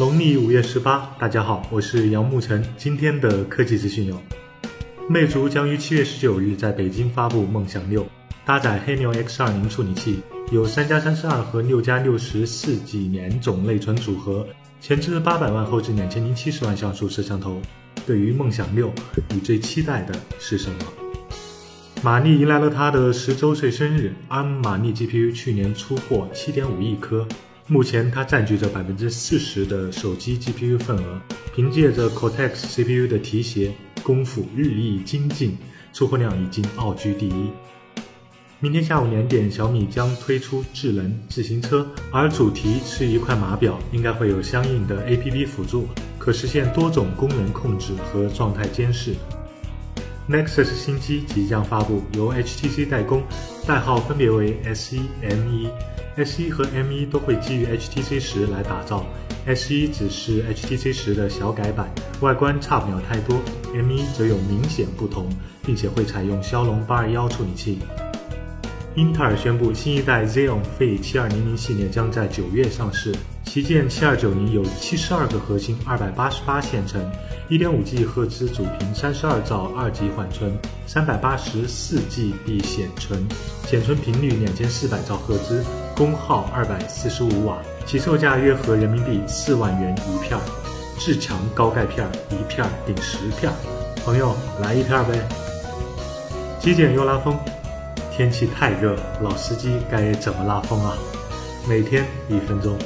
农历五月十八，大家好，我是杨沐晨。今天的科技资讯有：魅族将于七月十九日在北京发布梦想六，搭载黑牛 X 二零处理器，有三加三十二和六加六十四几年种内存组合，前置八百万，后置两千零七十万像素摄像头。对于梦想六，你最期待的是什么？马丽迎来了她的十周岁生日安玛丽 GPU 去年出货七点五亿颗。目前，它占据着百分之四十的手机 GPU 份额。凭借着 Cortex CPU 的提携，功夫日益精进，出货量已经傲居第一。明天下午两点，小米将推出智能自行车，而主题是一块码表，应该会有相应的 APP 辅助，可实现多种功能控制和状态监视。Nexus 新机即将发布，由 HTC 代工，代号分别为 S1、M1。S1 和 M1 都会基于 HTC 十来打造，S1 只是 HTC 十的小改版，外观差不了太多；M1 则有明显不同，并且会采用骁龙八二幺处理器。英特尔宣布，新一代 Xeon Phi 七二零零系列将在九月上市。旗舰七二九零有七十二个核心，二百八十八线程，一点五 G 赫兹主频，三十二兆二级缓存，三百八十四 GB 显存，显存频率两千四百兆赫兹，功耗二百四十五瓦，起售价约合人民币四万元一片，至强高钙片儿，一片顶十片，朋友来一片呗。极简又拉风。天气太热，老司机该怎么拉风啊？每天一分钟。